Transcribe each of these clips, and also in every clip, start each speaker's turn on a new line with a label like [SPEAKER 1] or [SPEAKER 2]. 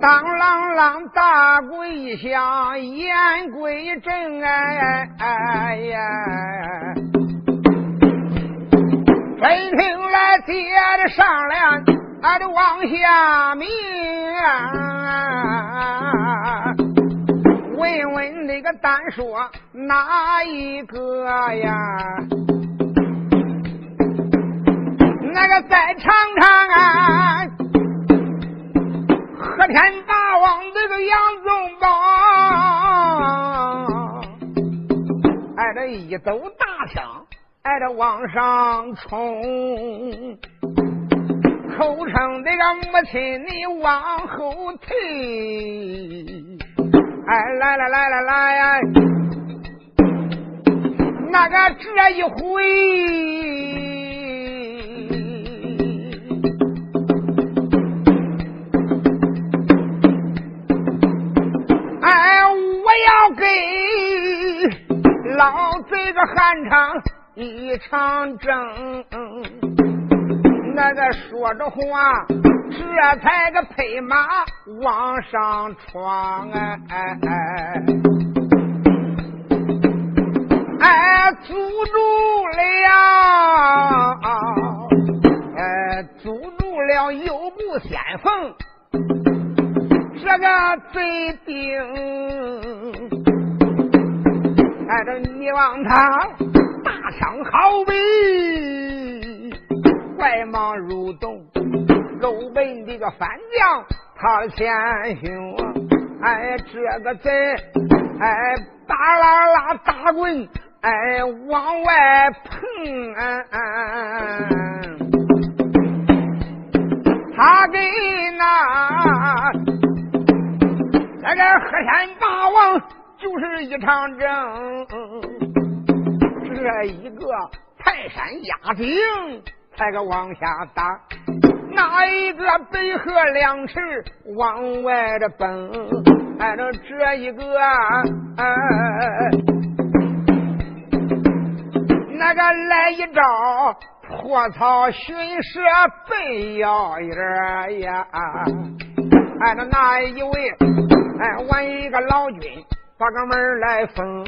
[SPEAKER 1] 当啷啷大鬼响，言归正哎哎呀！真听来接着上梁，俺的往下明！问问那个单说哪一个呀？那个再尝尝啊，和天大王这个杨宗保，挨着一走大枪，挨着往上冲，口称这个母亲你往后退，哎来来来来来呀，那个这一回。要给老贼个汉场一场争，那个说着话，这才个配马往上闯哎哎哎，哎阻住了，哎阻住了右部先锋。这个贼兵，挨着你望他大枪好比，快忙入洞，肉本的个反将他的前胸，哎，这个贼，哎，大拉拉大棍，哎，往外碰，他给那。那个河山大王就是一场争，这一个泰山压顶才个往下打，那一个北河两尺往外的奔，按照这一个，那个来一招破草寻蛇背腰眼呀，按照那一位。哎，我一个老君把个门来封，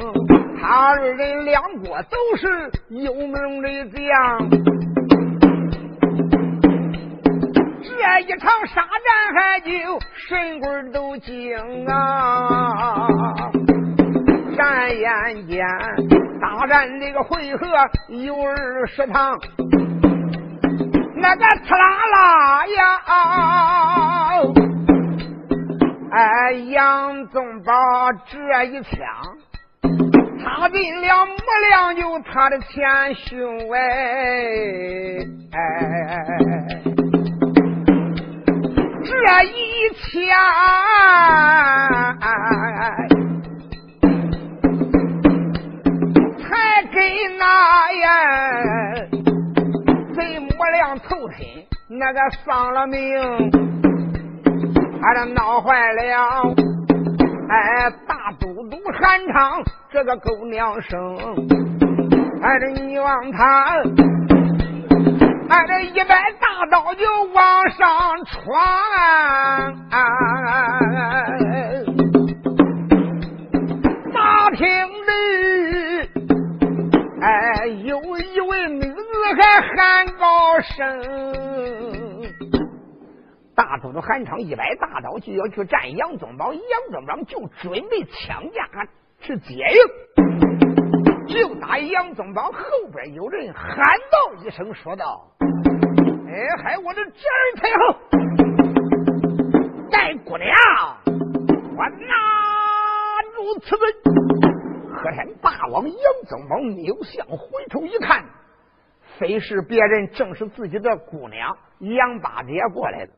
[SPEAKER 1] 他二人两国都是有名的将，这一场沙战还就神棍都惊啊！转眼间大战这个回合有二十场，那个刺啦啦呀！哎，杨宗保这一枪插进了木梁，就他的前胸哎，这一枪才给那呀贼木梁头身那个丧了命。俺这闹坏了，哎，大都督韩昌这个狗娘生，哎，这你望他，哎，这一摆大刀就往上闯，啊大厅里，哎，有一位女子还喊高声。大都督韩昌一摆大刀就要去战杨宗保，杨宗保就准备抢架去接应，就打杨宗保后边有人喊道一声，说道：“哎，嗨，我的侄儿太后，带姑娘，我拿住此罪。”河山大王杨宗保扭向回头一看，非是别人，正是自己的姑娘。杨八姐过来的。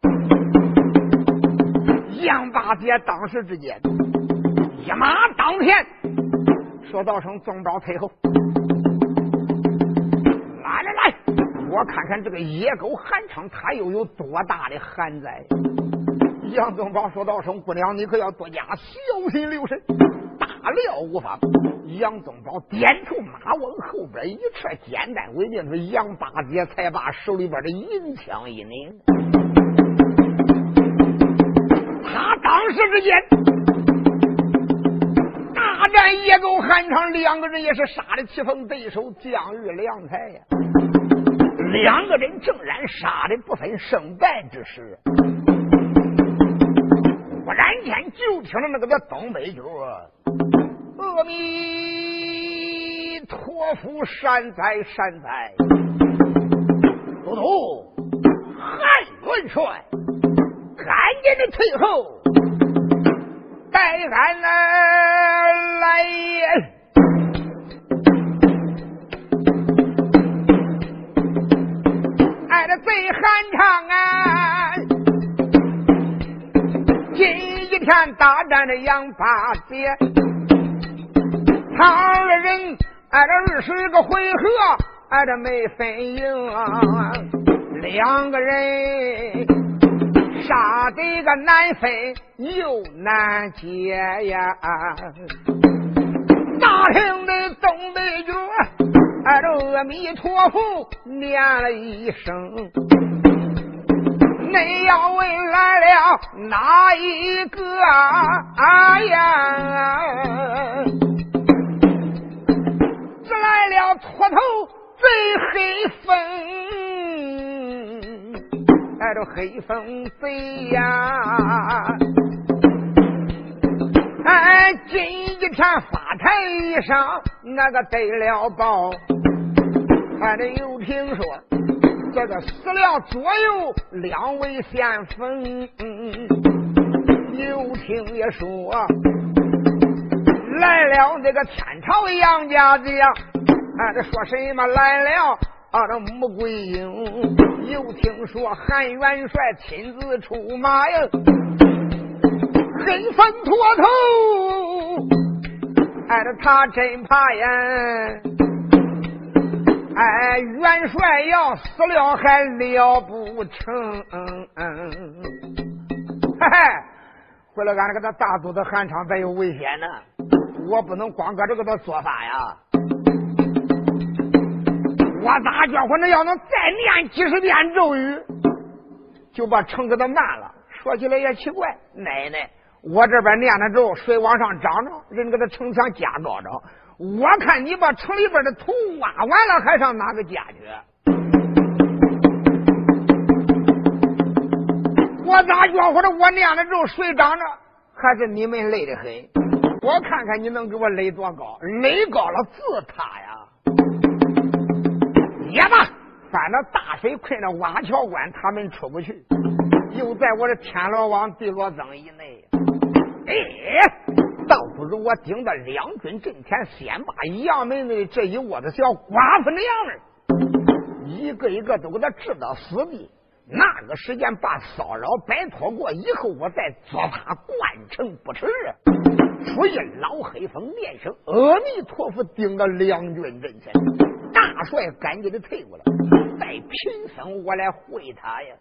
[SPEAKER 1] 杨八姐当时之间一马当先，说道声：“宗保退后，来来来，我看看这个野狗韩昌他又有多大的寒灾。”杨宗保说道声：“姑娘，你可要多加小心留神，料无方。杨宗保点头，马往后边一撤，简单为定是：“杨八姐才把手里边的银枪一拧。他当时之间大战野狗韩昌，两个人也是杀的棋逢对手，将遇良才呀。两个人正然杀的不分胜败之时，忽然间就听着那个叫东北角。阿弥陀佛，善哉善哉！都督韩元帅，赶紧的退后，带俺来来也！俺的贼韩昌啊，今一天大战的杨八姐。他二人挨着二十个回合，挨着没分赢，两个人杀得个难分又难解呀！大厅的东北角，挨着阿弥陀佛念了一声：“你要问来了哪一个？”哎呀！来了秃头贼黑风，哎，这黑风贼呀！哎，今一天发财衣裳，那个得了宝。还得又听说，这个死了左右两位先锋，又听也说。来了那个天朝杨家的这说什么来了？啊，这穆桂英又听说韩元帅亲自出马呀，黑风脱头，哎，这他真怕呀！哎，元帅要死了还了不成？嘿嘿，回来俺那个他大肚子韩昌咱有危险呢。我不能光搁这个的做法呀！我咋叫唤？那要能再念几十遍咒语，就把城给他慢了。说起来也奇怪，奶奶，我这边念的咒，水往上涨着，人给他城墙加高着。我看你把城里边的土挖完了，还上哪个家去？我咋叫唤着？我念的咒，水涨着，还是你们累得很。我看看你能给我垒多高，垒高了自塌呀！也罢，反正大水困着瓦桥关，他们出不去，又在我的天罗网、地罗增以内。哎，倒不如我顶着两军阵前，先把杨门的这一窝子小寡妇娘们，一个一个都给他置到死地。那个时间把骚扰摆脱过以后，我再做他灌城不迟。出一老黑风，面声阿弥陀佛，顶着两军阵前。大帅赶紧的退过来，再贫僧我来会他呀。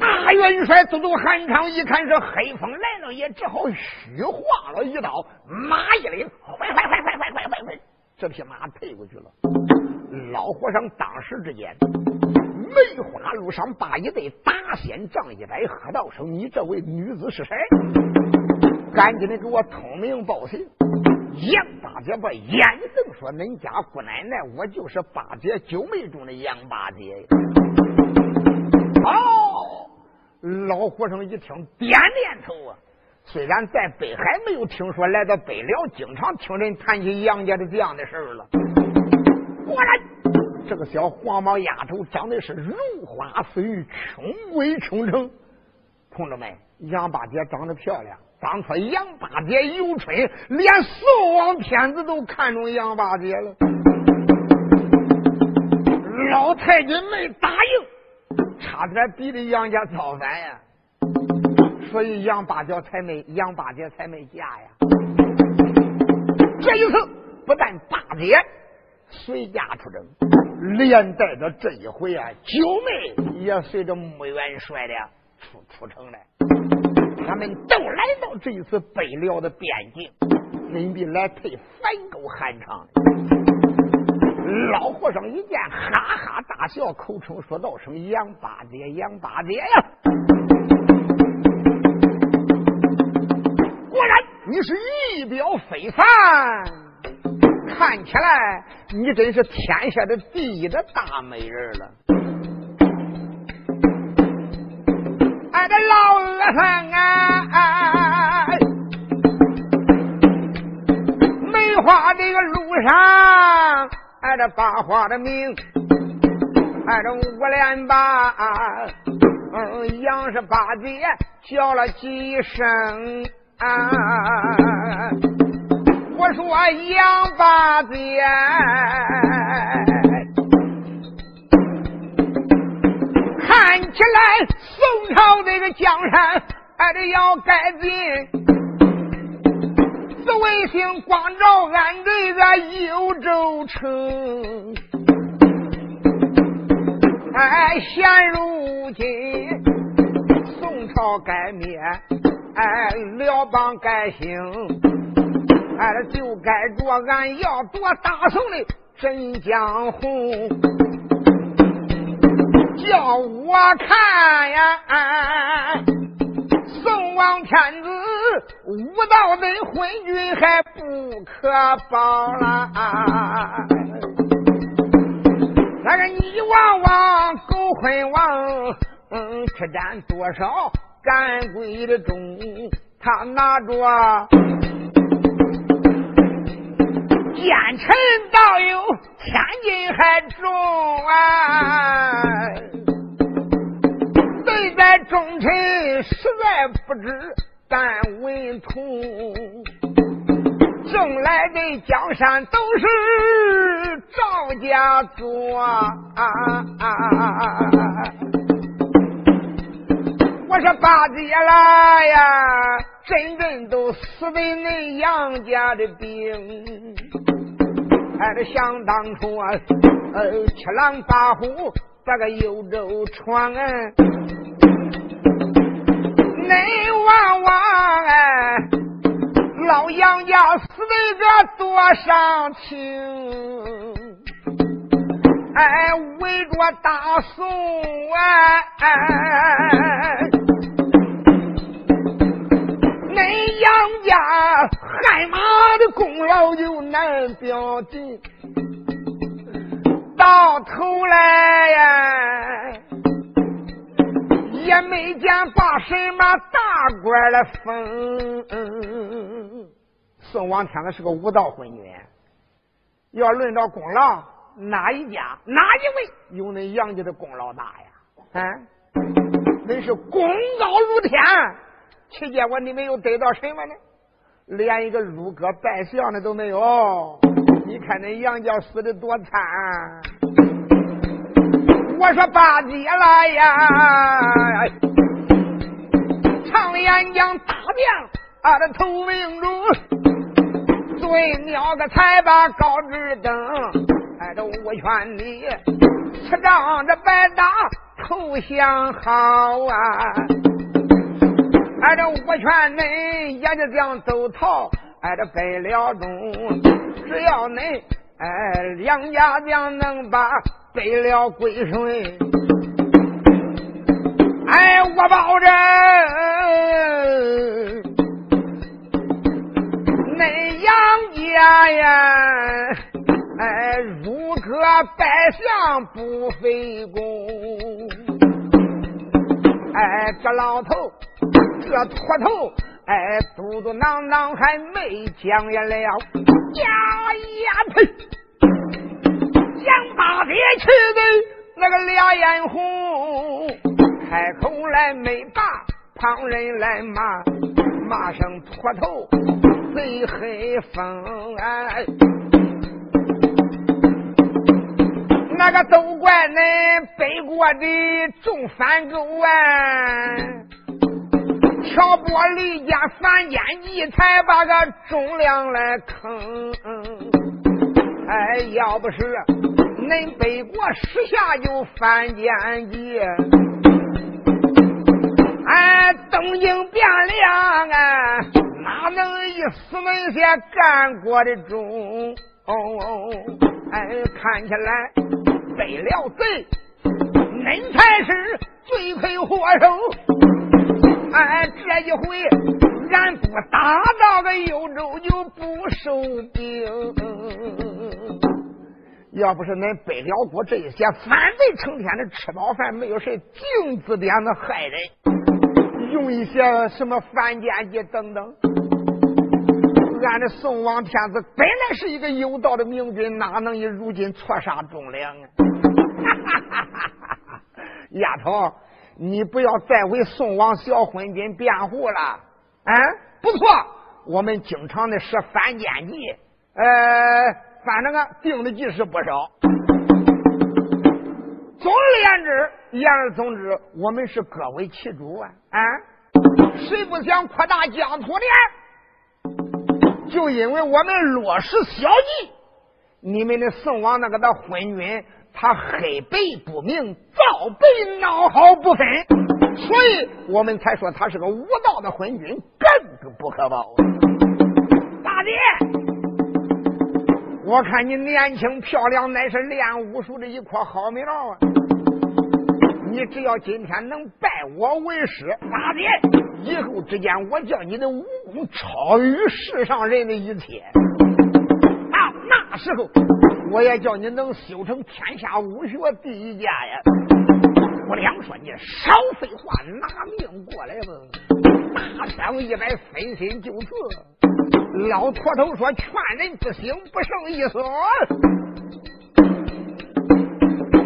[SPEAKER 1] 大元帅都督韩昌一看是黑风来了，也只好虚晃了一刀，马一领，快快快快快快快快，这匹马退过去了。老和尚当时之间。梅花路上把一对大仙仗一摆，喝道声：“你这位女子是谁？赶紧的给我通名报姓。”杨八姐把眼瞪说：“恁家姑奶奶，我就是八姐九妹中的杨八姐。”哦，老和尚一听，点点头啊。虽然在北海没有听说，来到北辽，经常听人谈起杨家的这样的事儿了。果然。这个小黄毛丫头长得是如花似玉，穷鬼穷城。同志们，杨八姐长得漂亮。当初杨八姐游春，连宋王天子都看中杨八姐了。老太君没答应，差点逼得杨家造反呀。所以杨八姐才没杨八姐才没嫁呀。这一次不但八姐随家出征。连带着这一回啊，九妹也随着穆元帅的出出城来。他们都来到这一次北辽的边境，恁必来配反狗寒场。老和尚一见，哈哈大笑，口称说道：“声杨八姐，杨八姐呀！果然你是仪表非凡，看起来你真是天下的第一的大美人了。”俺的老和尚啊，梅花这个路上。俺这八花的名，俺这五连八，嗯，杨氏八姐叫了几声啊。说杨八姐，看起来宋朝这个江山，俺这要改变。此卫星光照俺这个幽州城，哎，现如今宋朝改灭，哎，辽邦改兴，哎，就该着俺要做大宋的真江红，叫我看呀！宋王天子无道的昏君还不可保了，那个你王王狗昏王，嗯，吃占多少干鬼的钟？他拿着奸臣倒有千斤还重啊！对待忠臣实在不知但文通，挣来的江山都是赵家做。我说八姐来呀，真正都死在恁杨家的兵，还是想当初啊，呃，七狼八虎。这个幽州船，恁王王哎，老杨家死的个多伤情，哎，围着大宋哎哎，恁杨家汗马的功劳就难表尽。到头来呀，也没见把什么大官来封。宋王天子是个无道昏君，要论到功劳，哪一家哪一位有恁杨家的功劳大呀？啊，恁是功高如天，期间我你们又得到什么呢？连一个入阁拜相的都没有。你看那杨家死的多惨！我说八姐来呀，常言讲大将俺的头命主，对鸟个才把高枝登，哎，这我劝你此仗这白打投降好啊！哎，这我劝恁也就将走逃。哎，这北辽中，只要恁哎两家将能把北辽归顺，哎，我保证恁杨家呀，哎，如可拜相不费功，哎，这老头，这秃头。哎，嘟嘟囔囔还没讲言了，呀呀呸！杨八爹吃的那个俩眼红，开口来没把旁人来骂，骂声秃头贼黑风哎，那个都怪恁背过的重反狗啊！挑拨离间，反间计，才把个忠良来坑。哎，要不是恁北国时下就反间计，哎，东营司门下干过的中，哎，看起来背了贼，恁才是罪魁祸首。哎，这一回俺不打到个幽州就不收兵。要不是恁背了过这一些反贼，成天的吃饱饭没有事，净字点子害人，用一些什么反间计等等。俺的宋王天子本来是一个有道的明君，哪能以如今错杀忠良啊？丫头，你不要再为宋王小昏君辩护了啊！不错，我们经常的使反间计，呃。反正啊，定的计是不少。总而言之，言而总之，我们是各为其主啊！啊，谁不想扩大疆土呢？就因为我们落实小计，你们的宋王那个的昏君，他黑白不明，造白孬好不分，所以我们才说他是个无道的昏君，更不可保。大姐。我看你年轻漂亮，乃是练武术的一棵好苗啊！你只要今天能拜我为师，大姐，以后之间我叫你的武功超于世上人的一切。那时候，我也叫你能修成天下武学第一家呀！我娘说你少废话，拿命过来吧！大枪一摆，飞身就刺。老秃头说：“劝人不行，不胜一所。”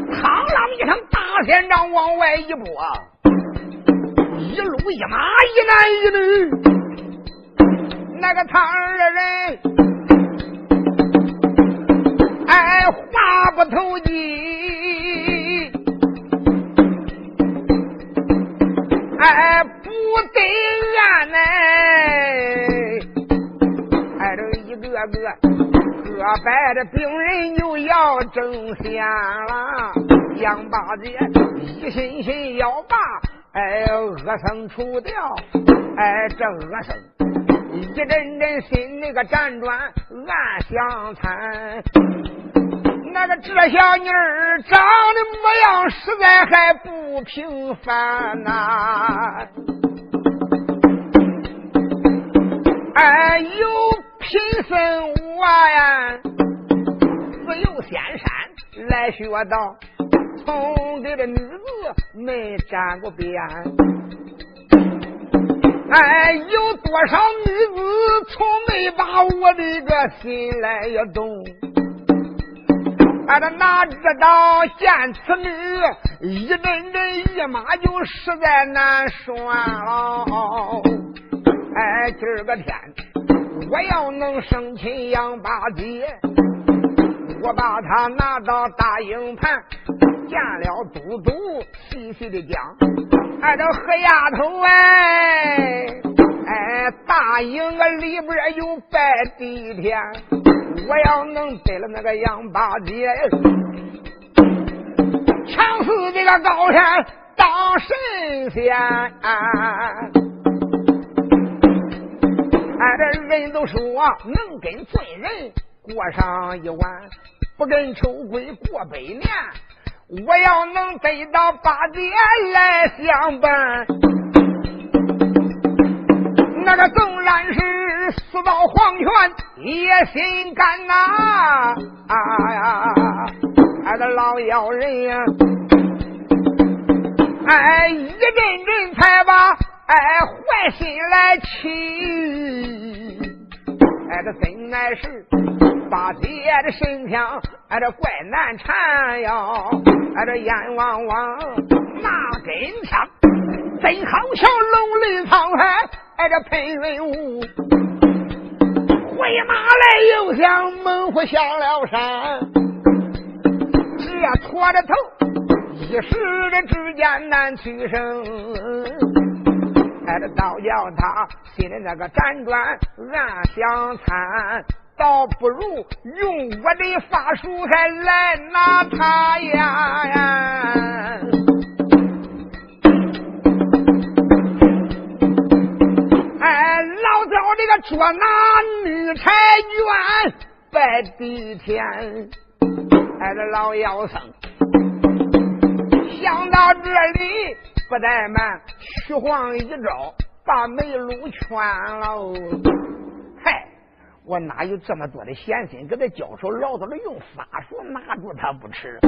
[SPEAKER 1] 嘡啷一声，大仙杖往外一拨，一路一马一男一女，那个他二人，杨八姐一心心要把哎恶僧除掉，哎这恶僧一阵阵心那个辗转暗相残，那个这小妮儿长的模样实在还不平凡呐，哎有。贫僧我呀，自由仙山来学道，从这个女子没沾过边。哎，有多少女子从没把我的个心来也动？俺这哪知道见此女，一阵阵一马就实在难拴了。哎，今儿个天。我要能生擒杨八姐，我把他拿到大营盘，见了都督，细细的讲。哎，这何丫头哎，哎，大营啊里边有拜地天，我要能得了那个杨八姐，强似这个高山当神仙。俺这人都说能跟罪人过上一晚，不跟丑鬼过百年。我要能得到八戒来相伴，那个纵然是死到黄泉也心甘呐！啊呀，俺的老妖人呀，哎，一阵阵才把。哎，坏心来起，哎，这真乃是八戒的神枪，哎，这怪难缠哟，哎，这眼汪汪那根枪，真好像龙鳞沧海，哎，这喷云雾，回马来又像猛虎下了山，这拖着头，一时的之间难取胜。哎，这倒叫他心里那个辗转暗想参，倒不如用我的法术还来拿他呀！哎，老早这个捉拿女婵娟拜地天，哎，这老妖僧想到这里不怠慢，虚晃一招，把梅路圈了。我哪有这么多的闲心给他交手？老早的用法术拿住他不迟。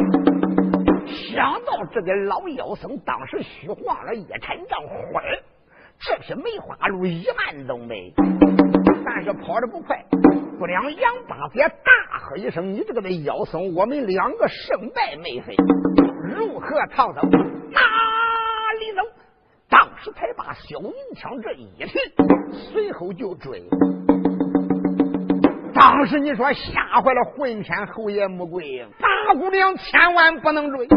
[SPEAKER 1] 想到这个老妖僧当时虚晃了一沉杖，昏，这匹梅花鹿一万都没，但是跑得不快。不良杨八姐大喝一声：“你这个的妖僧，我们两个胜败没分，如何逃走？哪里走？”当时才把小银枪这一提，随后就追。当时你说吓坏了混天侯爷穆桂英，大姑娘千万不能追，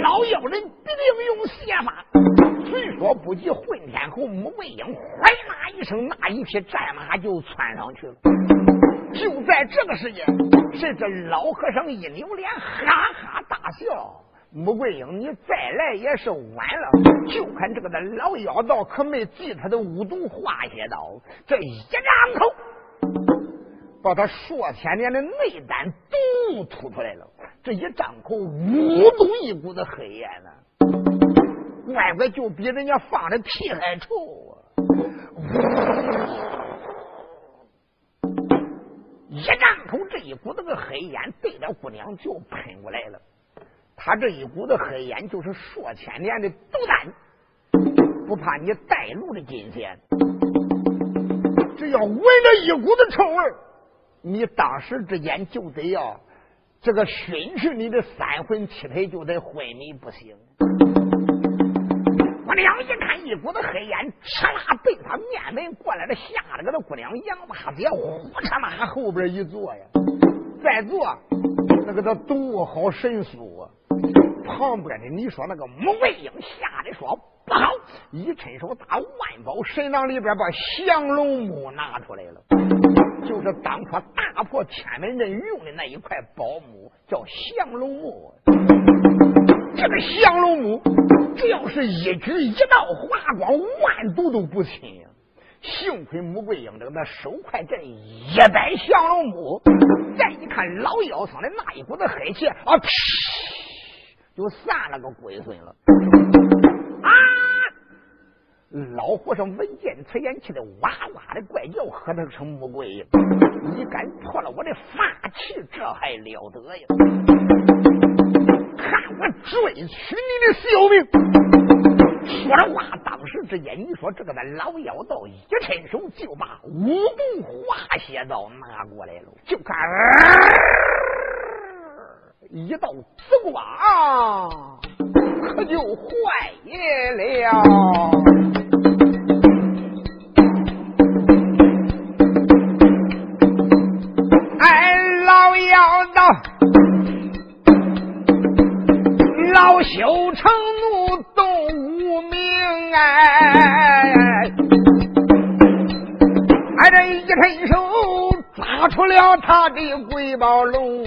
[SPEAKER 1] 老妖人必定用邪法。虽说不及混天侯穆桂英，哗啦一声，那一匹战马就窜上去了。就在这个时间，谁知老和尚一扭脸，哈哈大笑。穆桂英，你再来也是晚了。就看这个的老妖道可没记他的五毒化血刀，这一张口。把他数千年的内丹都吐出来了，这一张口，呜咚一股子黑烟呢，乖乖就比人家放的屁还臭啊！一张口，这一股子个黑烟对着姑娘就喷过来了。他这一股子黑烟就是数千年的毒丹，不怕你带路的金仙，只要闻着一股子臭味儿。你当时之间就得要这个熏去你的三魂七魄，就得昏迷不醒。姑娘一看一股子黑烟，哧啦对他面门过来了，吓得个那姑娘杨八姐呼嚓啦后边一坐呀，再坐那个他多好神速啊！旁边的你说那个穆桂英吓得说不好，一伸手打万宝神囊里边把降龙木拿出来了。就是当初大破天门阵用的那一块宝木，叫降龙木。这个降龙木，只要是一举一道华光，万毒都不侵。幸亏穆桂英这个那手快阵一摆降龙木，再一看老妖僧的那一股子黑气啊，就散了个龟孙了。啊老和尚闻见此言，气得哇哇的怪叫，喝得成木鬼，你敢破了我的法器，这还了得呀！看我追取你的小命！说着话，当时之间，你说这个的老妖道一伸手就把五毒化血刀拿过来了，就看一道紫光，可就坏了。出了他的鬼宝龙，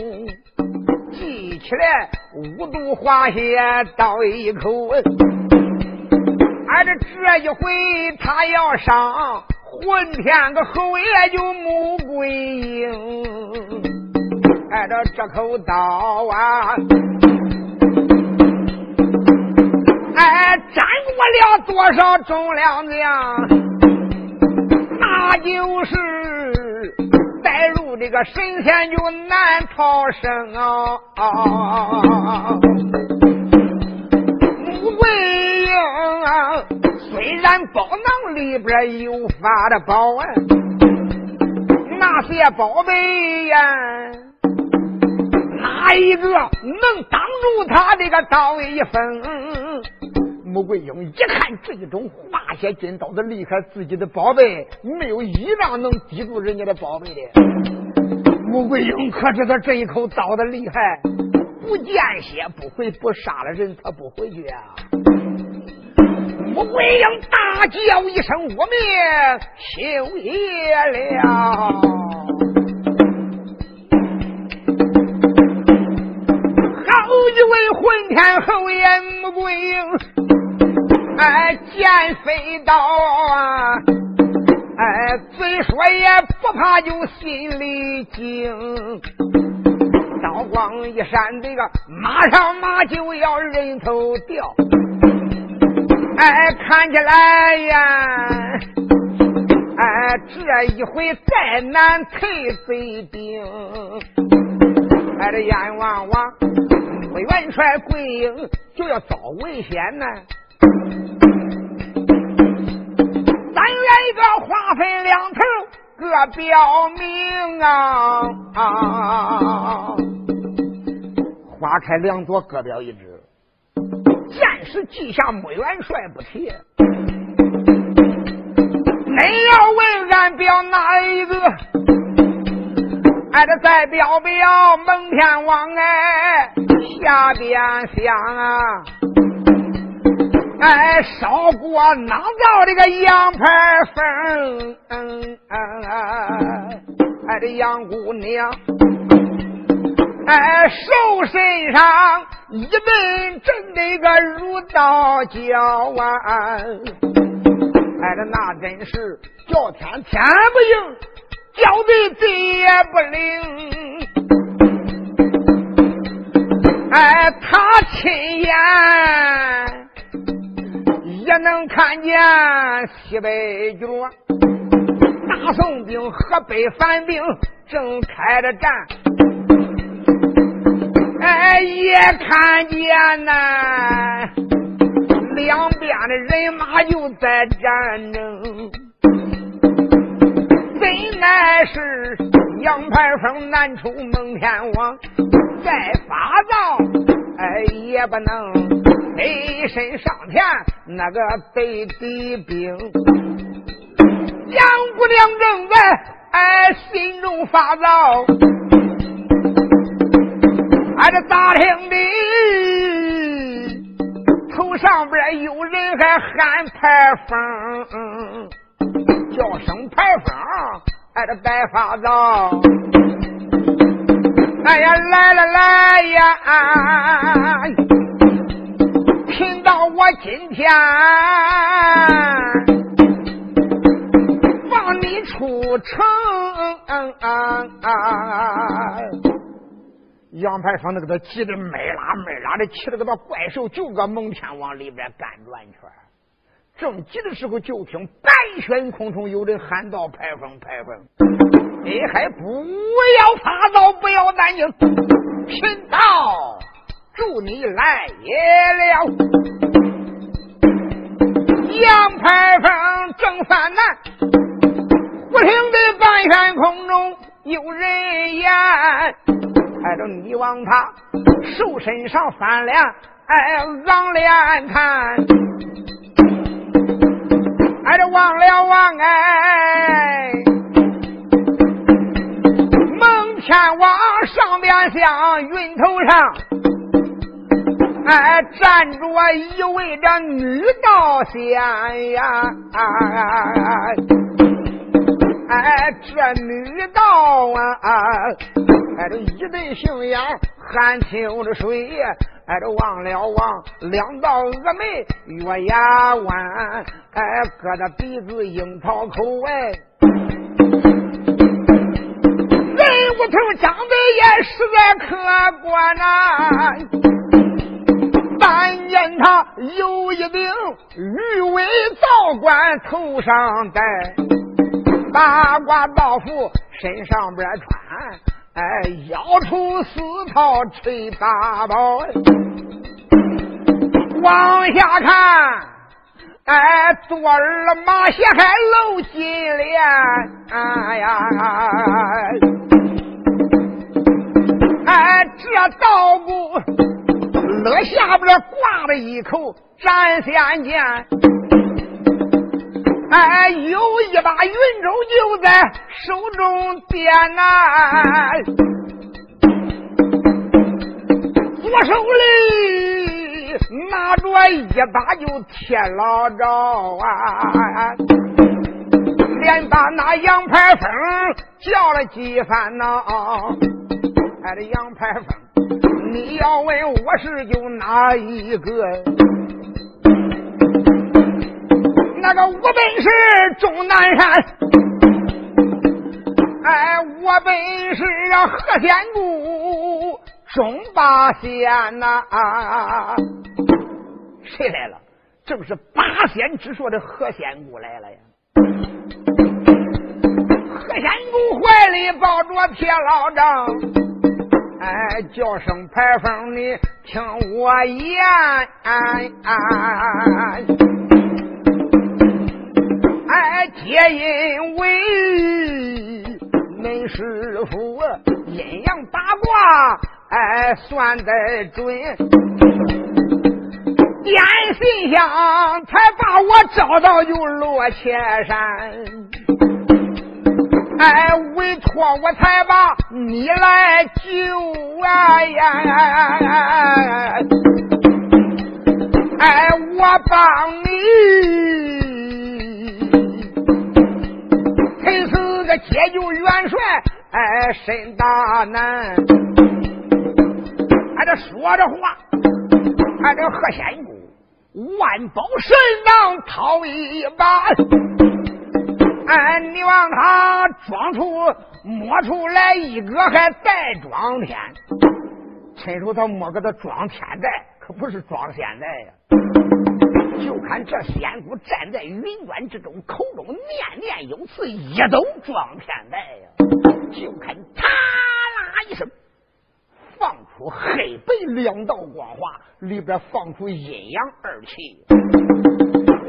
[SPEAKER 1] 记起来五毒化血刀一口，哎这这一回他要上混天个侯爷就穆桂英。挨着这口刀啊，哎，斩过了多少重量将？那就是这个神仙就难逃生啊！穆桂英啊，虽然包囊里边有发的宝啊，那些宝贝呀。哪一个能挡住他这个刀一锋？穆桂英一看这种化些金刀的厉害，自己的宝贝没有一样能抵住人家的宝贝的。穆桂英可知道这一口刀的厉害，不见血不回，不杀了人他不回去啊！穆桂英大叫一声：“我命休也了！”好一位混天侯爷穆桂英，哎，见飞刀啊，哎，嘴说也不怕，就心里惊。刀光一闪，这个马上马就要人头掉。哎，看起来呀，哎，这一回再难退贼兵。哎，这阎王王魏元帅桂英就要遭危险呢。咱愿一个花分两头，各表明啊！花开两朵，各表一枝。暂时记下穆元帅不提。恁要问俺表哪一个？俺这再表表蒙天王哎，下边想啊，哎，烧锅囊造这个羊排粉，哎，这杨姑娘，哎，手身上一顿真那个如刀绞啊，哎，这那真是叫天天不应。叫地地也不灵，哎，他亲眼也能看见西北角大宋兵河北反兵正开着战，哎，也看见呐，两边的人马就在战争。真乃是杨排风难出蒙天王，再发丧哎也不能飞身上前那个对敌兵。杨姑娘正在哎心中发躁，俺这大厅里头上边有人还喊排风。叫声排风，俺，这白发早，哎呀，来了来呀！听到我今天放你出城，嗯嗯嗯杨排风那个他急得没拉没拉的，气得个那怪兽就搁蒙天往里边干转圈。正急的时候，就听白轩空中有人喊道：“排风，排风，你还不要发躁，不要担惊，贫道。祝你来也了。”杨排风正犯难，不听的白轩空中有人言，抬着你往他树身上翻脸，哎，仰脸看。俺这忘了忘哎，蒙天王上边像云头上，哎站着一位这女道仙呀，哎这女道啊，哎这一对杏眼含清的水。哎，这望了望，两道峨眉月牙弯，哎，搁着鼻子樱桃口，哎，人物头长得也实在可观呐。但见他有一顶玉尾皂冠头上戴，八卦道服身上边穿。哎，腰出四套吹大宝，往下看，哎，左耳马鞋还露金莲，哎呀，哎，这道姑勒下边挂了一口斩仙剑。哎，有一把云舟就在手中掂呐，左手里拿着一把就铁老招啊，连把那杨排风叫了几番呐。哎，这杨排风，你要问我是就哪一个？那个我本是终南山，哎，我本是啊何仙姑中八仙呐！啊谁来了？正是八仙之说的何仙姑来了呀！何仙姑怀里抱着铁老丈，哎，叫声排风，你听我言。哎，皆因为恁师傅阴阳八卦，哎，算得准。点心香，才把我找到就落千山。哎，委托我才把你来救啊呀！哎，我帮你，才是个解救元帅，哎，身大难。俺这说着话，俺这贺仙姑。万宝神囊掏一把，哎，你望他装出摸出来一个还带装天，趁手他摸个他装天袋，可不是装仙袋呀。就看这仙姑站在云端之中，口中念念有词，一抖装天袋呀。就看他啦一声。放出黑白两道光华，里边放出阴阳二气，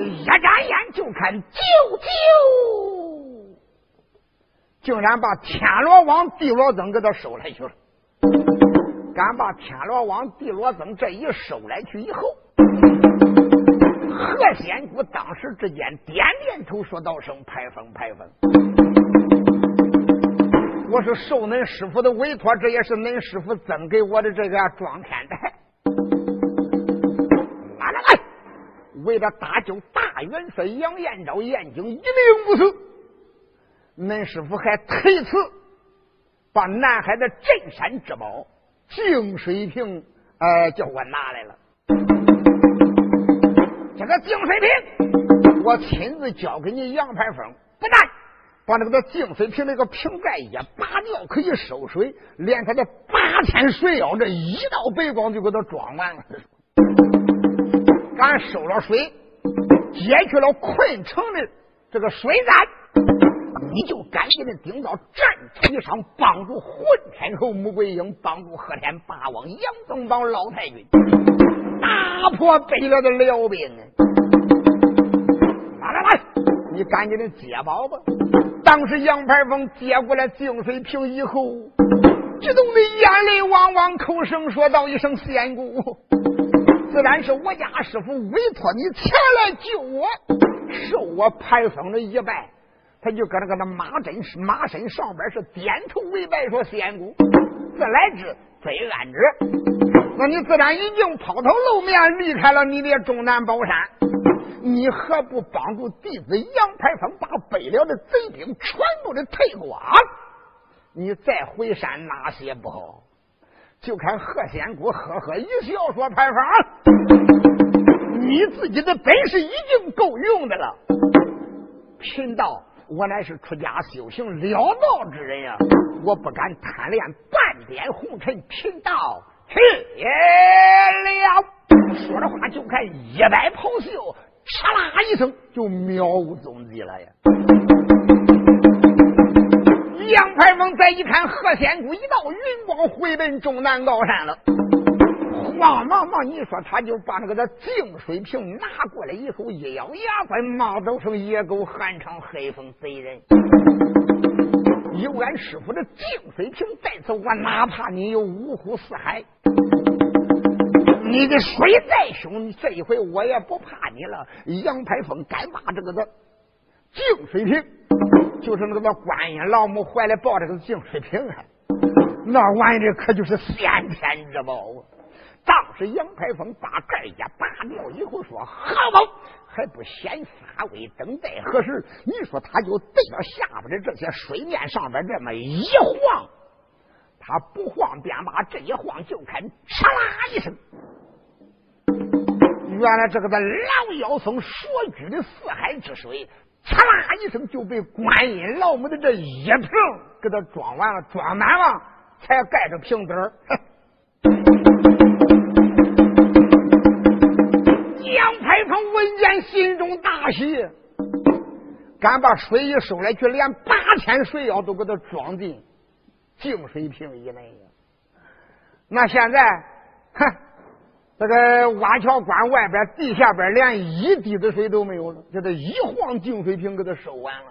[SPEAKER 1] 一眨眼就看啾啾，竟然把天罗网、地罗僧给他收来去了。敢把天罗网、地罗僧这一收来去以后，何仙姑当时之间点点头，说道声：“排风，排风。”我是受恁师傅的委托，这也是恁师傅赠给我的这个装天袋。为了搭救大元帅杨延昭，燕京一命不死，恁师傅还特此把南海的镇山之宝净水瓶，呃，叫我拿来了。这个净水瓶，我亲自交给你杨排风，不但。把那个净水瓶那个瓶盖也拔掉，可以收水，连他的八千水妖这一道白光就给他装完了。俺收了水，解去了困城的这个水战，你就赶紧的顶到战场上，帮助混天侯穆桂英，帮助贺天霸王杨宗保老太君，打破北辽的辽兵。来来来，你赶紧的接宝吧。当时杨排风接过来净水瓶以后，激动的眼泪汪汪，口声说道一声：“仙姑，自然是我家师傅委托你前来救我，受我排风的一拜。”他就搁那个那马身马身上边是点头为拜，说：“仙姑，自来之，非安之。那你自然已经抛头露面离开了。你的终南宝山。”你何不帮助弟子杨排风把北辽的贼兵全部的退光？你再回山哪些不好？就看贺仙姑呵呵一笑说：“排风，你自己的本事已经够用的了。贫道我乃是出家修行了道之人呀，我不敢贪恋半点红尘。贫道去了。”说着话就看一摆袍袖。唰啦一声，就渺无踪迹了呀！再一看，何仙姑一道云光回奔终南高山了。慌忙忙，你说他就把那个的净水瓶拿过来以后，一咬牙关，骂道声：“野狗，寒肠黑风贼人！有俺师傅的净水瓶在此，我哪怕你有五湖四海。”你的水再凶，这一回我也不怕你了。杨排风敢把这个的净水瓶，就是那个观音老母怀里抱着个净水瓶啊，那玩意儿可就是先天之宝啊！当时杨排风把盖一拔掉以后说：“好吧，还不显发威，等待何时？”你说他就对着下边的这些水面上边这么一晃，他不晃便罢，这一晃就看哧啦一声。原来这个的老妖僧所居的四海之水，嚓啦一声就被观音老母的这一瓶给他装完了，装满了才盖着瓶子儿。杨排风闻见，心中大喜，敢把水一收来，却连八千水妖都给他装进净水瓶以内那现在，哼，这个瓦桥关外边地下边连一滴的水都没有了，就这一晃净水瓶给他收完了。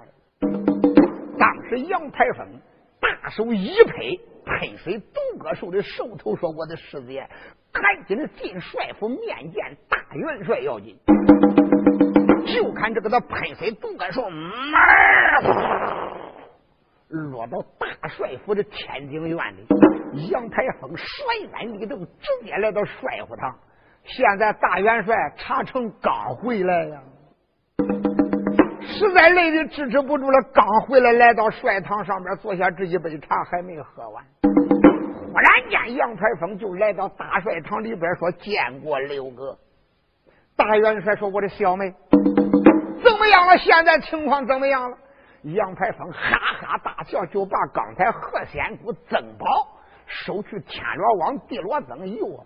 [SPEAKER 1] 当时杨排风大手一拍，喷水独个手的手头说：“我的世子爷。”赶紧的进帅府面见大元帅要紧，就看这个他喷水独哥说，落到大帅府的天井院里，杨台风甩鞍立正，直接来到帅府堂。现在大元帅查成刚回来呀，实在累的支持不住了，刚回来来到帅堂上边坐下，这一杯茶还没喝完。忽然间，杨排风就来到大帅堂里边，说：“见过六哥。”大元帅说：“我的小妹，怎么样了？现在情况怎么样了？”杨排风哈哈大笑，就把刚才何仙姑赠宝收去天罗网、地罗僧又，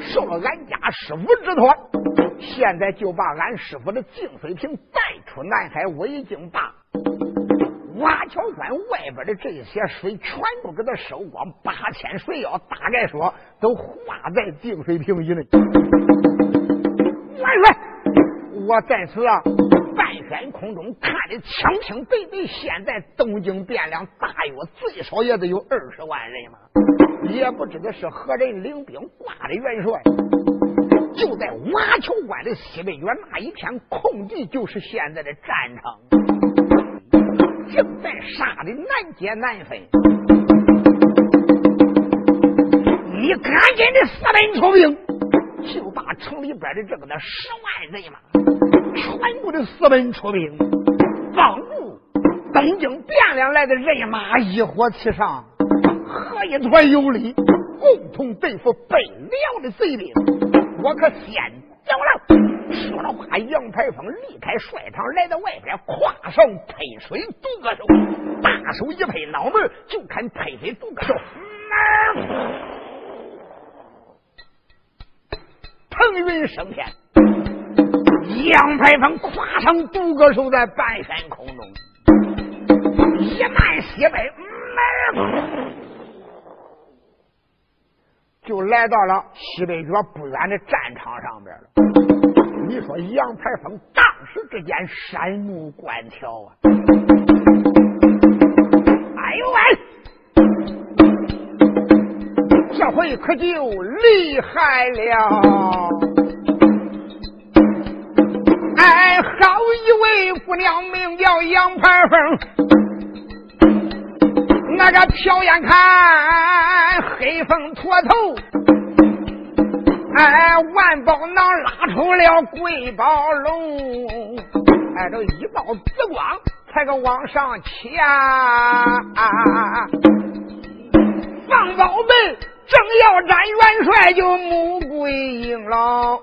[SPEAKER 1] 受了俺家师傅之托，现在就把俺师傅的净水瓶带出南海威境坝。瓦桥关外边的这些水全部给他收光，八千水妖大概说都化在净水瓶以内。万岁！我在此啊，天空中看的清清白白。现在东京汴梁大约最少也得有二十万人嘛，也不知道是何人领兵挂的元帅。就在瓦桥关的西北角那一片空地，就是现在的战场。正在杀的难解难分，你赶紧的四门出兵，就把城里边的这个那十万人马全部的四门出兵，帮助东京汴梁来的人马一伙齐上，合一团有力，共同对付北辽的贼兵。我可先。走了，说了话，杨排风离开帅堂，来到外边，跨上喷水独个手，大手一拍脑门，就看喷水独个手，腾云升天。杨排风跨上独个手，在半山空中一漫西北，就来到了西北角不远的战场上边了。你说杨排风当时之间山目观瞧啊！哎呦喂，这回可就厉害了！一位姑娘，名叫杨排风，那个瞟眼看黑风驼头。哎，万宝囊拉出了贵宝龙，哎，这一道紫光才个往上起啊，放宝门正要斩元帅，就穆桂英了。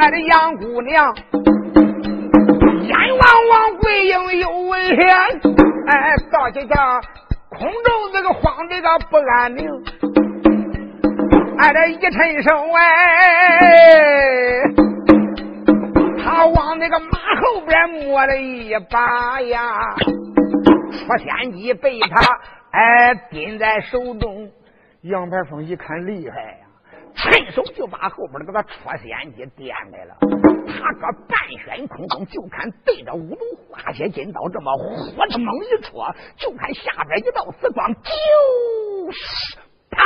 [SPEAKER 1] 俺，这杨姑娘眼望望桂英有危险，哎，到这个空中这个慌的个不安宁。哎，这一伸手哎，他往那个马后边摸了一把呀，出天机被他哎拎在手中。杨排风一看厉害，手就把后边那个戳仙机点开了。他搁半悬空中，就看对着五龙化血金刀这么火的猛一戳，就看下边一道紫光，就是啪。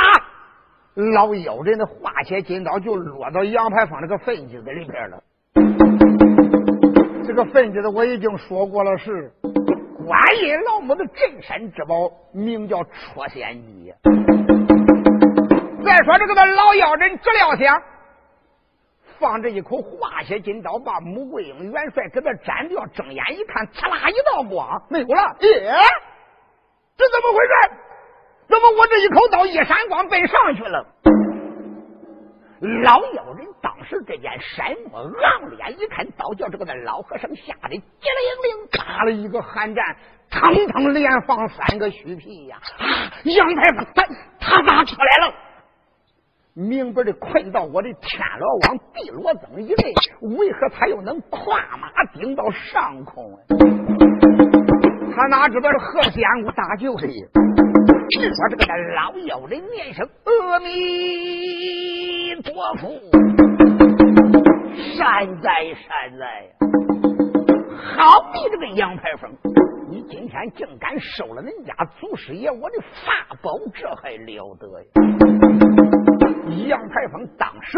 [SPEAKER 1] 老妖人的化血金刀就落到杨排风那个粪箕子里边了。这个粪箕子我已经说过了，是观音老母的镇山之宝，名叫戳仙机。再说这个的老妖人直料想，放这一口化血金刀，把穆桂英元帅给他斩掉。睁眼一看，刺啦一道光，没有了。耶，这怎么回事？怎么我这一口刀一闪光奔上去了？
[SPEAKER 2] 老妖人当时这见山木昂脸一看，倒叫这个那老和尚吓得机灵灵打了一个寒战，腾腾连放三个虚屁呀！啊，杨排风他他咋出来了？明白的困到我的天罗网地罗增以内，为何他又能跨马顶到上空？他哪知道是何仙姑大救的？只说这个老妖人念声阿弥陀佛，善哉善哉！好比这个杨排风，你今天竟敢收了人家祖师爷我的法宝，这还了得呀！杨排风当时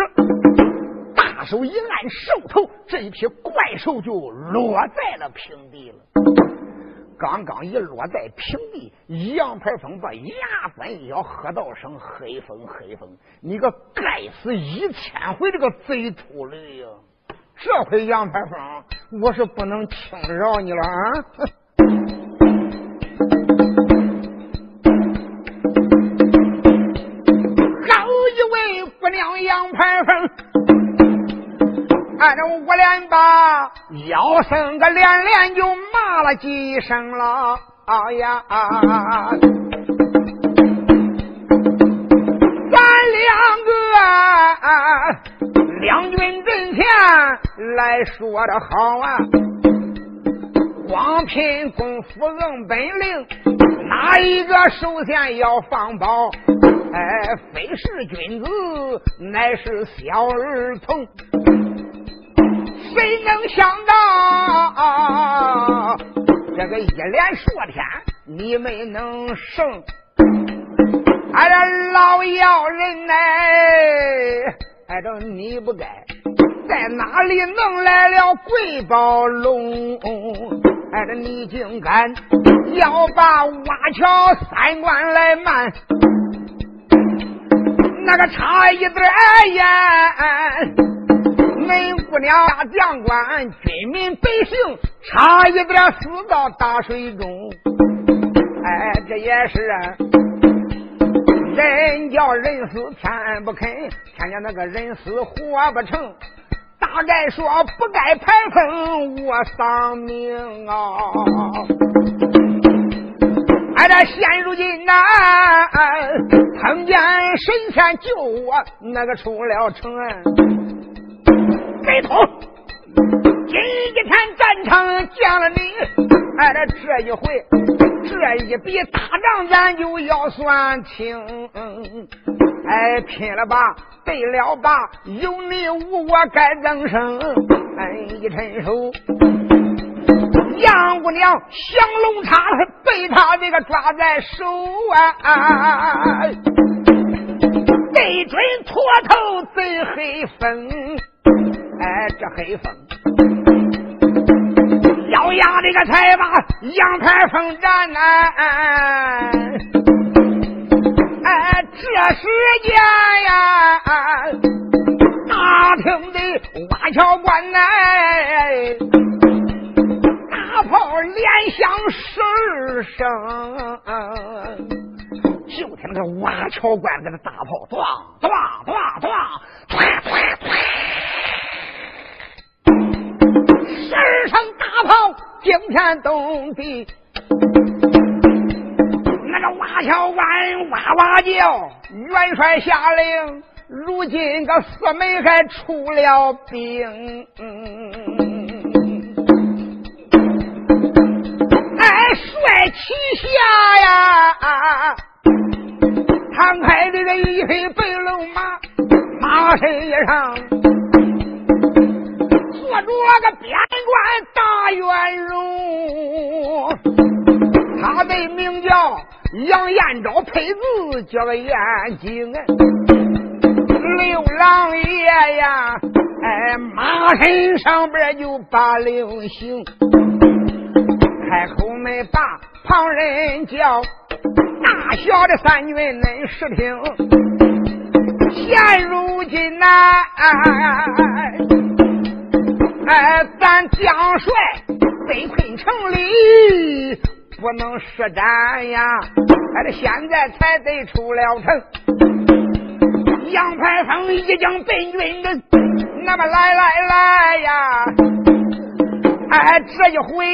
[SPEAKER 2] 大手一按兽头，这一匹怪兽就落在了平地了。刚刚一落在平地，杨排风把牙关一咬，喝道声：“黑风，黑风！你个该死一千回这个贼秃驴呀！这回杨排风，我是不能轻饶你了啊！”我连把腰生个连连就骂了几声了，哎呀！咱两个两军阵前来说的好啊，光凭功夫硬本领，哪一个首先要放宝？哎，非是君子，乃是小儿童。谁能想到这个一连数天你没能胜？俺这老妖人呢？哎，这你不该在哪里弄来了贵宝龙？哎，这你竟敢要把瓦桥三关来慢？那个差一点眼。门姑娘大将官，军民百姓差一点死到大水中。哎，这也是人叫人死天不肯，天叫那个人死活不成。大概说不该排风我丧命啊！俺，这现如今呐，碰见神仙救我，那个出了城。没错，今天战场见了你，哎，这一回这一笔大账咱就要算清。哎，拼了吧，对了吧，有你无我该怎生？哎，一伸手，杨姑娘降龙叉被他这个抓在手啊！对准驼头贼黑风。哎，这黑风咬牙这个才把杨排风站呐！哎，这时间呀，大厅的瓦桥关呐，大炮连响十声，就听这瓦桥关这个大炮咣咣咣咣咣咣咣。十声大炮惊天动地，那个瓦桥关哇哇叫，元帅下令，如今个四门还出了兵。哎，帅旗下呀，摊开这个一匹白龙马，马身上。坐着个边关大元荣，他的名叫杨延昭，配字叫个燕京。刘郎爷呀，哎，马身上边就把令行，开口没把旁人叫，大小的三军恁实听。现如今呐。哎哎，咱将帅被困城里，不能施展呀！哎，这现在才得出了城。
[SPEAKER 1] 杨排风一将本军的，那么来来来呀！哎，这一回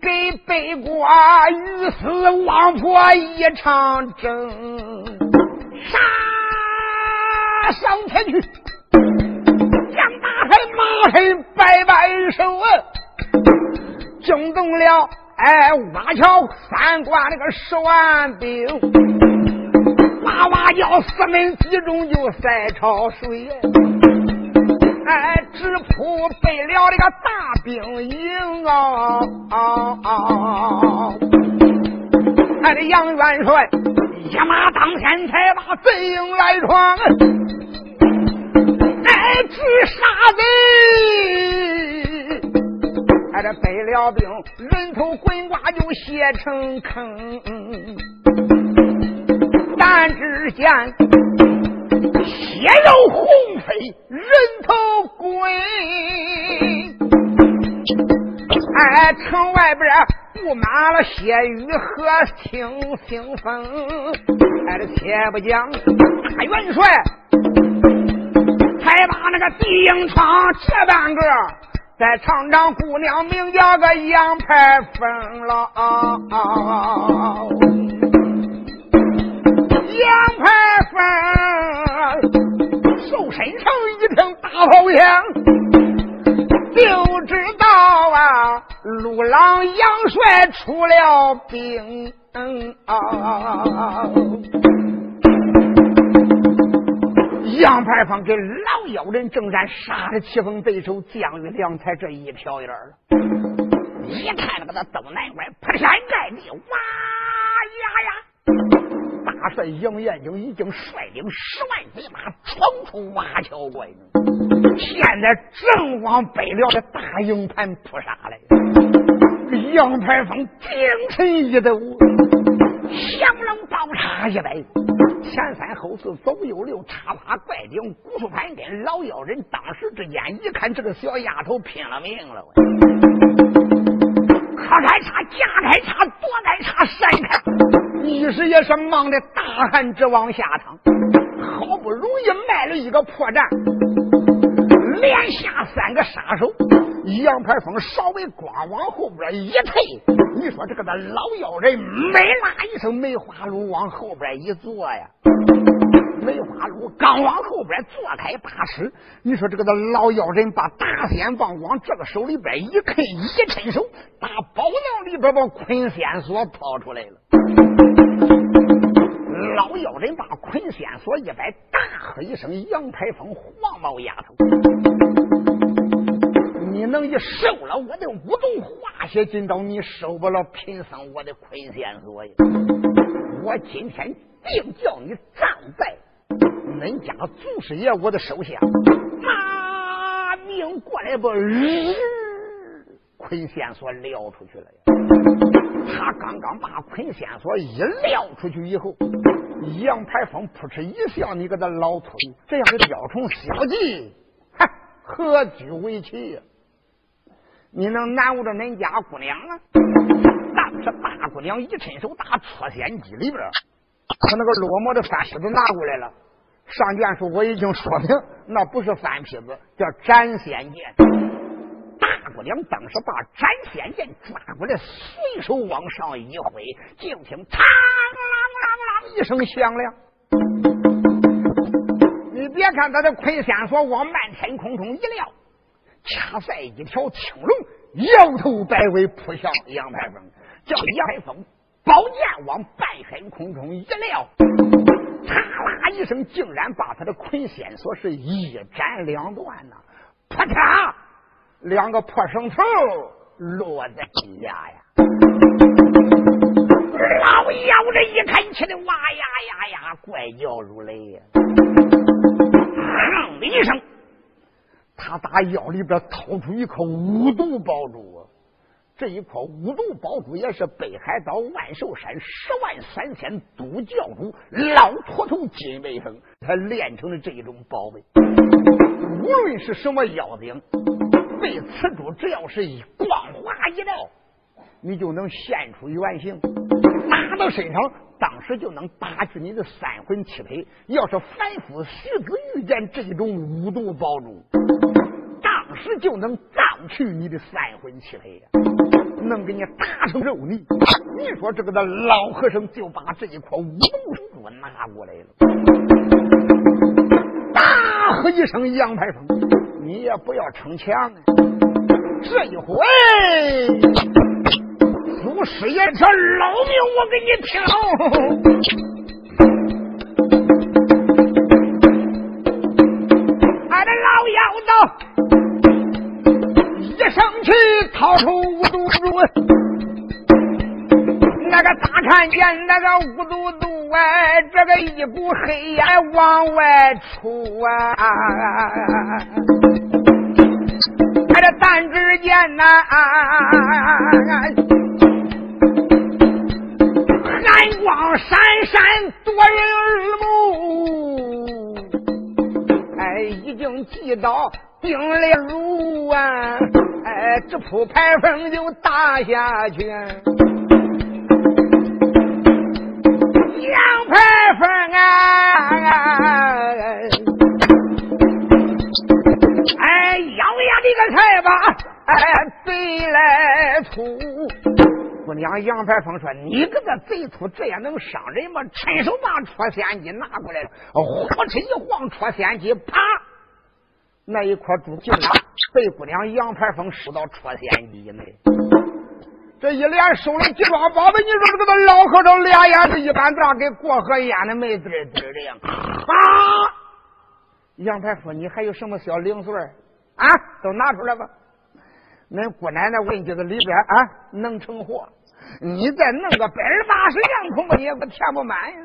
[SPEAKER 1] 给北国鱼死王婆一场争，杀上前去，杨大马身摆摆手啊，惊动了哎瓦桥三关那个十万兵，哇哇叫四门集中就塞潮水。哎，直扑北了那个大兵营啊！俺的杨元帅一马当先，才把贼营来闯。哎，直杀贼！哎，这北了兵人头滚瓜就血成坑。但只见。血肉红飞，人头滚。哎，城外边布满了血雨和清腥风。哎，这且不讲，大元帅再把那个敌营窗这半个，在厂长姑娘名叫个杨排风了。杨排风。手身上一声大炮响，就知道啊，陆郎杨帅出了兵啊！杨排风跟老妖人正在，杀的棋逢对手，将与良才这一条眼儿，一看那个那东南关铺天盖地，哇呀呀！大帅杨延景已经率领十万兵马闯出瓦桥关，现在正往北辽的大营盘扑杀来。杨排风精神一抖，降龙宝叉一摆，前三后四左右六，插花怪顶，古树盘根，老妖人当时之间一看，这个小丫头拼了命了。喝开叉，架开叉，躲开叉，闪开，一时也是忙得大汗直往下淌。好不容易卖了一个破绽，连下三个杀手，杨排风稍微光往后边一退，你说这个的老妖人没啦一声梅花鹿往后边一坐呀。梅花鹿刚往后边坐开大师，你说这个老妖人把大仙棒往这个手里边一啃，一伸手，把宝囊里边把捆仙索掏出来了。老妖人把捆仙索一摆，大喝一声：“杨排风，黄毛丫头，你能一收了我的五毒化血金刀，你收不了贫僧我的捆仙索呀！我今天定叫你站在。”恁家祖师爷，我的手下，拿命过来把日捆线索撩出去了。他刚刚把捆线索一撩出去以后，杨排风扑哧一笑：“你个这老秃子，这样的雕虫小技，哈，何惧为奇呀？你能难为着恁家姑娘啊？”当时大姑娘一伸手，打出仙机里边，把那个落寞的翻匣子拿过来了。上卷书我已经说明，那不是翻坯子，叫斩仙剑。大姑娘当时把斩仙剑抓过来，随手往上一挥，就听“嘡啷啷啷”一声响亮。你别看他的捆仙索往漫天空中一撂，恰赛一条青龙摇头摆尾扑向杨排风，叫杨排风宝剑往半海空中一撂。嚓啦一声，竟然把他的捆仙索是一斩两断呐！啪嚓，两个破绳头落在地下呀！老妖人一看，气的哇呀呀呀，怪叫如雷呀！哼一声，他打腰里边掏出一颗五毒宝珠。这一颗五毒宝珠也是北海道万寿山十万三千都教主老秃头金背生他炼成的这一种宝贝。无论是什么妖精，被此珠只要是一光华一照，你就能现出原形。
[SPEAKER 2] 打到身上，当时就能打去你的三魂七魄。要是凡夫俗子遇见这种五毒宝珠，当时就能脏去你的三魂七魄呀，能给你打成肉泥。你说这个的老和尚就把这一块五毒珠拿过来了，大喝一声：“杨排风，你也不要逞强啊！这一回。”祖师爷这老命我给你挑，俺的老妖道一生气掏出五毒珠，那个大看见那个五毒毒哎，这个一股黑烟往外出啊！俺这但只见呐。金光闪闪夺人耳目，哎，已经击倒丁烈如啊！哎，这铺排风就打下去，娘杨排风说：“你个个贼粗，这也能伤人吗？”趁手把戳仙机拿过来了，呼哧一晃，戳仙机啪，那一块珠就拿被姑娘杨排风收到戳仙机内。这一连收了几桩宝贝，你说这个老和尚俩眼是一般大，给过河淹的没滋滋的呀！啊！杨排风，你还有什么小零碎啊？都拿出来吧。恁姑奶奶问这个里边啊，能成活？你再弄个百儿八十两，恐怕你也不填不满呀。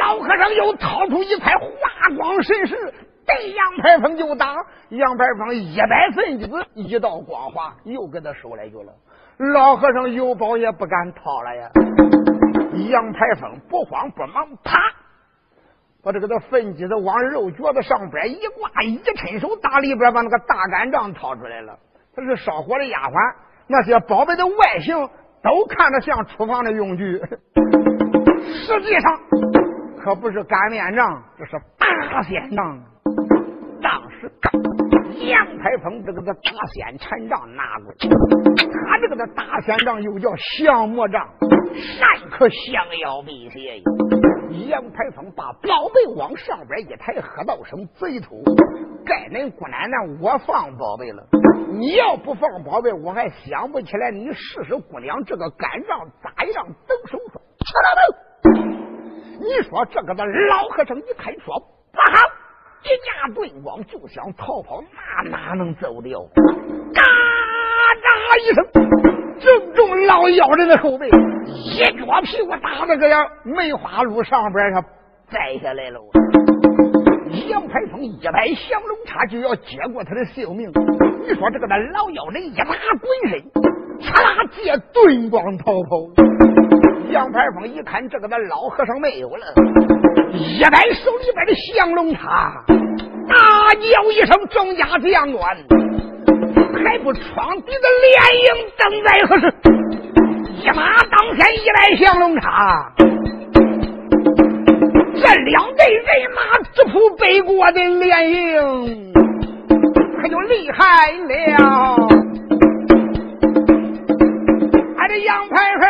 [SPEAKER 2] 老和尚又掏出一块花光神石，对杨排风就打。杨排风一百分子一道光华，又给他收来去了。老和尚有宝也不敢掏了呀。杨排风不慌不忙，啪！把这个的粪箕子往肉脚子上边一挂，一伸手打里边，把那个大杆杖掏出来了。他是烧火的丫鬟，那些宝贝的外形都看着像厨房的用具，实际上可不是擀面杖，这是大仙杖。当时。杨排风这个的大仙禅杖拿过去，他这个的大仙杖又叫降魔杖，善可降妖辟邪。杨排风把宝贝往上边一抬，喝道声贼头，该恁姑奶奶我放宝贝了。你要不放宝贝，我还想不起来。你试试姑娘这个杆杖咋样？等手说，你说这个的老和尚一开说不好。一架盾光就想逃跑，那哪能走掉？嘎喳一声，正老妖人的后背，一脚屁股打在这样梅花鹿上边上栽下来了。杨排风一摆降龙叉就要接过他的性命。你说这个那老妖人一打滚身，嚓啦借盾光逃跑。杨排风一看这个那老和尚没有了。一摆手里边的降龙叉，大叫一声：“众家将官，还不闯敌的连营，等待何时？”一马当先，一来降龙叉，这两队人马直扑北国的连营，可就厉害了。俺这杨排风，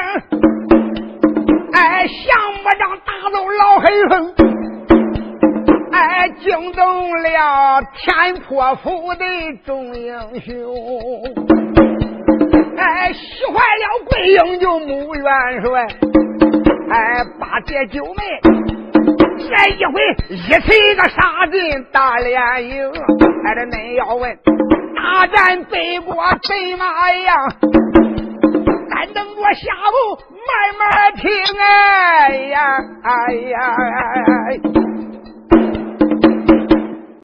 [SPEAKER 2] 哎，降魔杖打走老黑风。哎，惊动了天破府的众英雄，哎，喜坏了桂英就穆元帅，哎，八姐九妹，这一回一起个杀进大连营，哎，这恁要问大战北国怎么样？咱等我下午慢慢听，哎呀，哎呀。